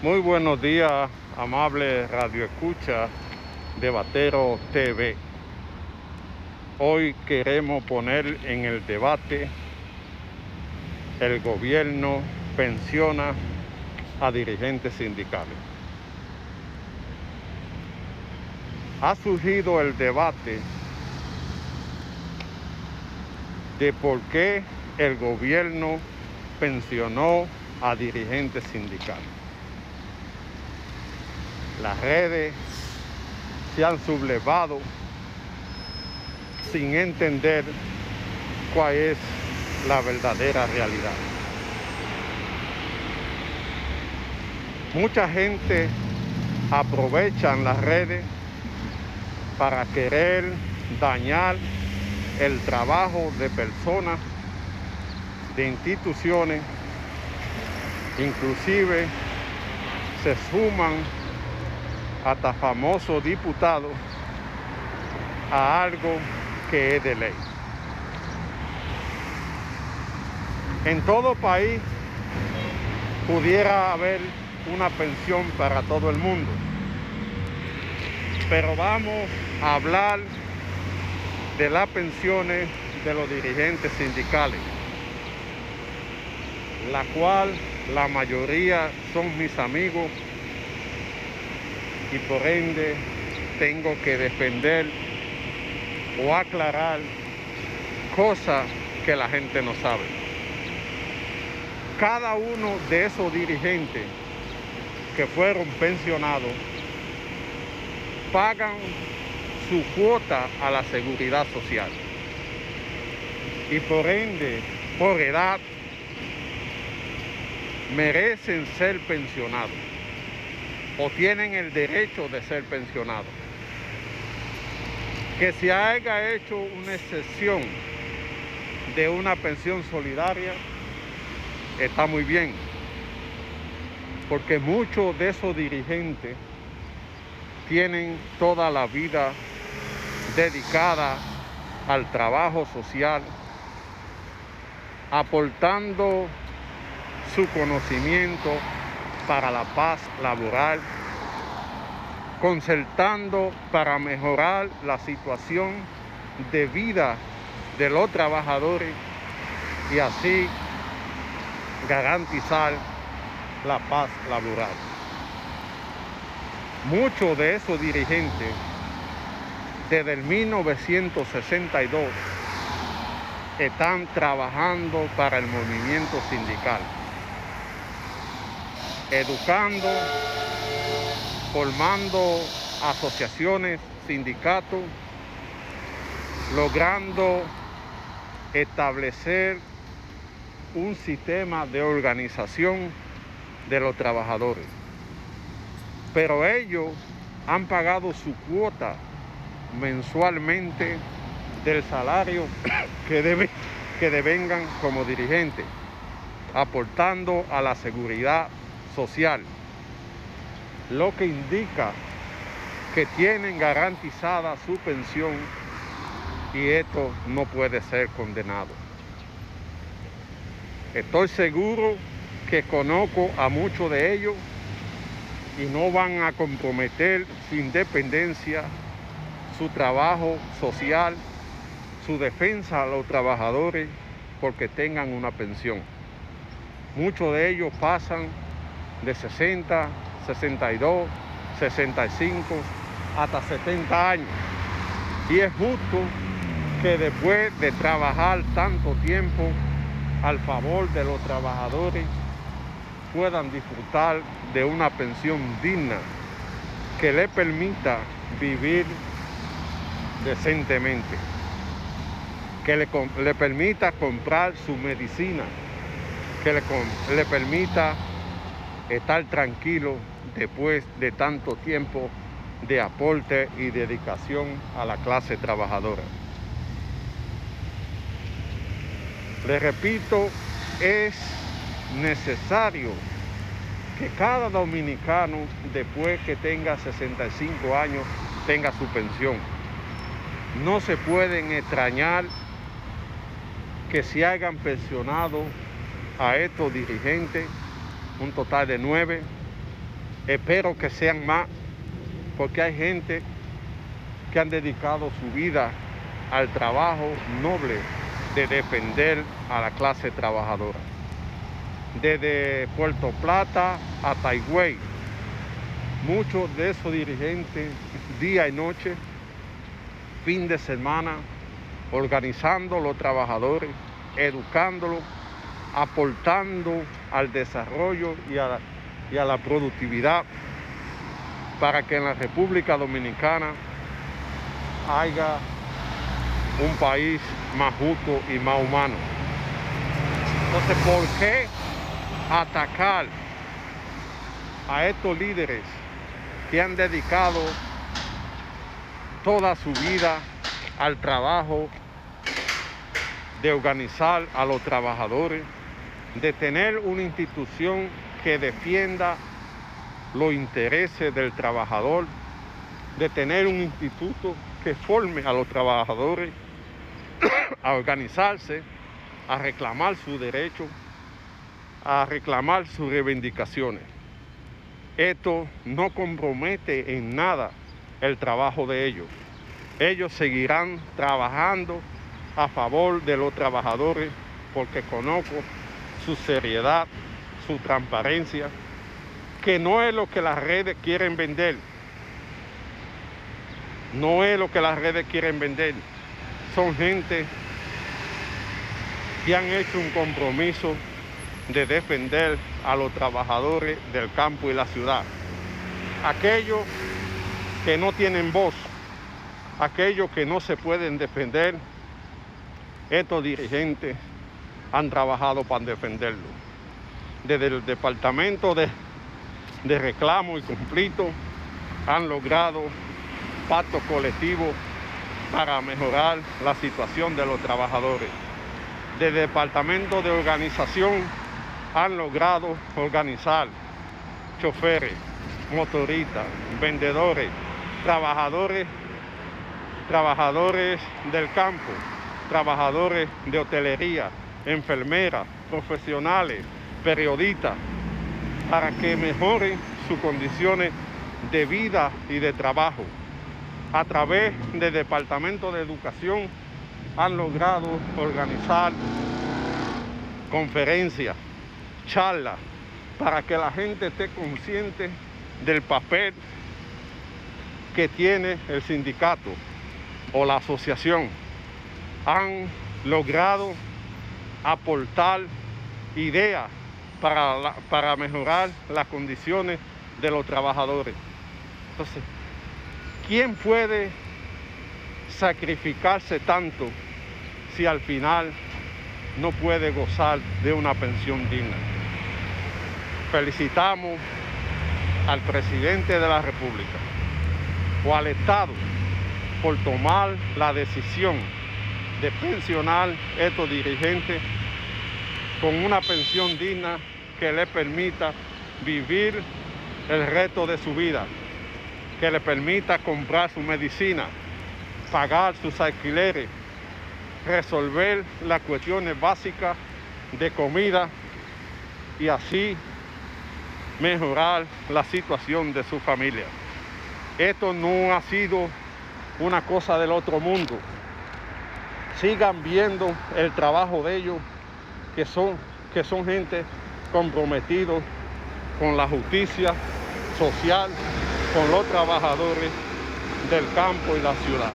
Muy buenos días, amable Radio Escucha de Batero TV. Hoy queremos poner en el debate el gobierno pensiona a dirigentes sindicales. Ha surgido el debate de por qué el gobierno pensionó a dirigentes sindicales. Las redes se han sublevado sin entender cuál es la verdadera realidad. Mucha gente aprovecha las redes para querer dañar el trabajo de personas, de instituciones, inclusive se suman hasta famosos diputados a algo que es de ley. En todo país pudiera haber una pensión para todo el mundo, pero vamos a hablar de las pensiones de los dirigentes sindicales, la cual la mayoría son mis amigos y por ende tengo que defender o aclarar cosas que la gente no sabe. Cada uno de esos dirigentes que fueron pensionados pagan su cuota a la seguridad social. Y por ende, por edad, merecen ser pensionados o tienen el derecho de ser pensionados. Que se haya hecho una excepción de una pensión solidaria está muy bien, porque muchos de esos dirigentes tienen toda la vida dedicada al trabajo social, aportando su conocimiento para la paz laboral, concertando para mejorar la situación de vida de los trabajadores y así garantizar la paz laboral. Muchos de esos dirigentes desde el 1962 están trabajando para el movimiento sindical, educando, formando asociaciones, sindicatos, logrando establecer un sistema de organización de los trabajadores. Pero ellos han pagado su cuota mensualmente del salario que, debe, que devengan como dirigentes, aportando a la seguridad social, lo que indica que tienen garantizada su pensión y esto no puede ser condenado. Estoy seguro que conozco a muchos de ellos y no van a comprometer su independencia, su trabajo social, su defensa a los trabajadores porque tengan una pensión. Muchos de ellos pasan de 60, 62, 65 hasta 70 años. Y es justo que después de trabajar tanto tiempo al favor de los trabajadores puedan disfrutar de una pensión digna que le permita vivir decentemente, que le, permita comprar su medicina, que le, le permita estar tranquilo después de tanto tiempo de aporte y dedicación a la clase trabajadora. Le repito, es necesario que cada dominicano, después que tenga 65 años, tenga su pensión. No se pueden extrañar que se hayan pensionado a estos dirigentes, un total de nueve, Espero que sean más, porque hay gente que han dedicado su vida al trabajo noble de defender a la clase trabajadora. Desde Puerto Plata a Taigüey, muchos de esos dirigentes, día y noche, fin de semana, organizando a los trabajadores, educándolos, aportando al desarrollo y a, la, productividad para que en la República Dominicana haya un país más justo y más humano. Entonces, ¿por qué atacar a estos líderes que han dedicado toda su vida al trabajo de organizar a los trabajadores, de tener una institución que defienda los intereses del trabajador, de tener un instituto que forme a los trabajadores a organizarse, a reclamar sus derechos, a reclamar sus reivindicaciones. Esto no compromete en nada el trabajo de ellos. Ellos seguirán trabajando a favor de los trabajadores porque conozco su seriedad, su transparencia, que no es lo que las redes quieren vender. No es lo que las redes quieren vender. Son gente que han hecho un compromiso de defender a los trabajadores del campo y la ciudad. Aquellos que no tienen voz, aquellos que no se pueden defender, estos dirigentes han trabajado para defenderlo. Desde el departamento de, de reclamo y conflicto han logrado pactos colectivos para mejorar la situación de los trabajadores. Desde el departamento de organización han logrado organizar choferes, motoristas, vendedores, trabajadores, trabajadores del campo, trabajadores de hotelería, enfermeras, profesionales, periodistas, para que mejoren sus condiciones de vida y de trabajo. A través del Departamento de Educación han logrado organizar conferencias, charlas, para que la gente esté consciente del papel que tiene el sindicato o la asociación. Han logrado aportar ideas para, para mejorar las condiciones de los trabajadores. Entonces, ¿quién puede sacrificarse tanto si al final no puede gozar de una pensión digna? Felicitamos al presidente de la República o al Estado por tomar la decisión de pensionar estos dirigentes con una pensión digna que le permita vivir el resto de su vida, que le permita comprar su medicina, pagar sus alquileres, resolver las cuestiones básicas de comida y así mejorar la situación de su familia. Esto no ha sido una cosa del otro mundo. Sigan viendo el trabajo de ellos, que son, que son gente comprometidos con la justicia social, con los trabajadores del campo y la ciudad.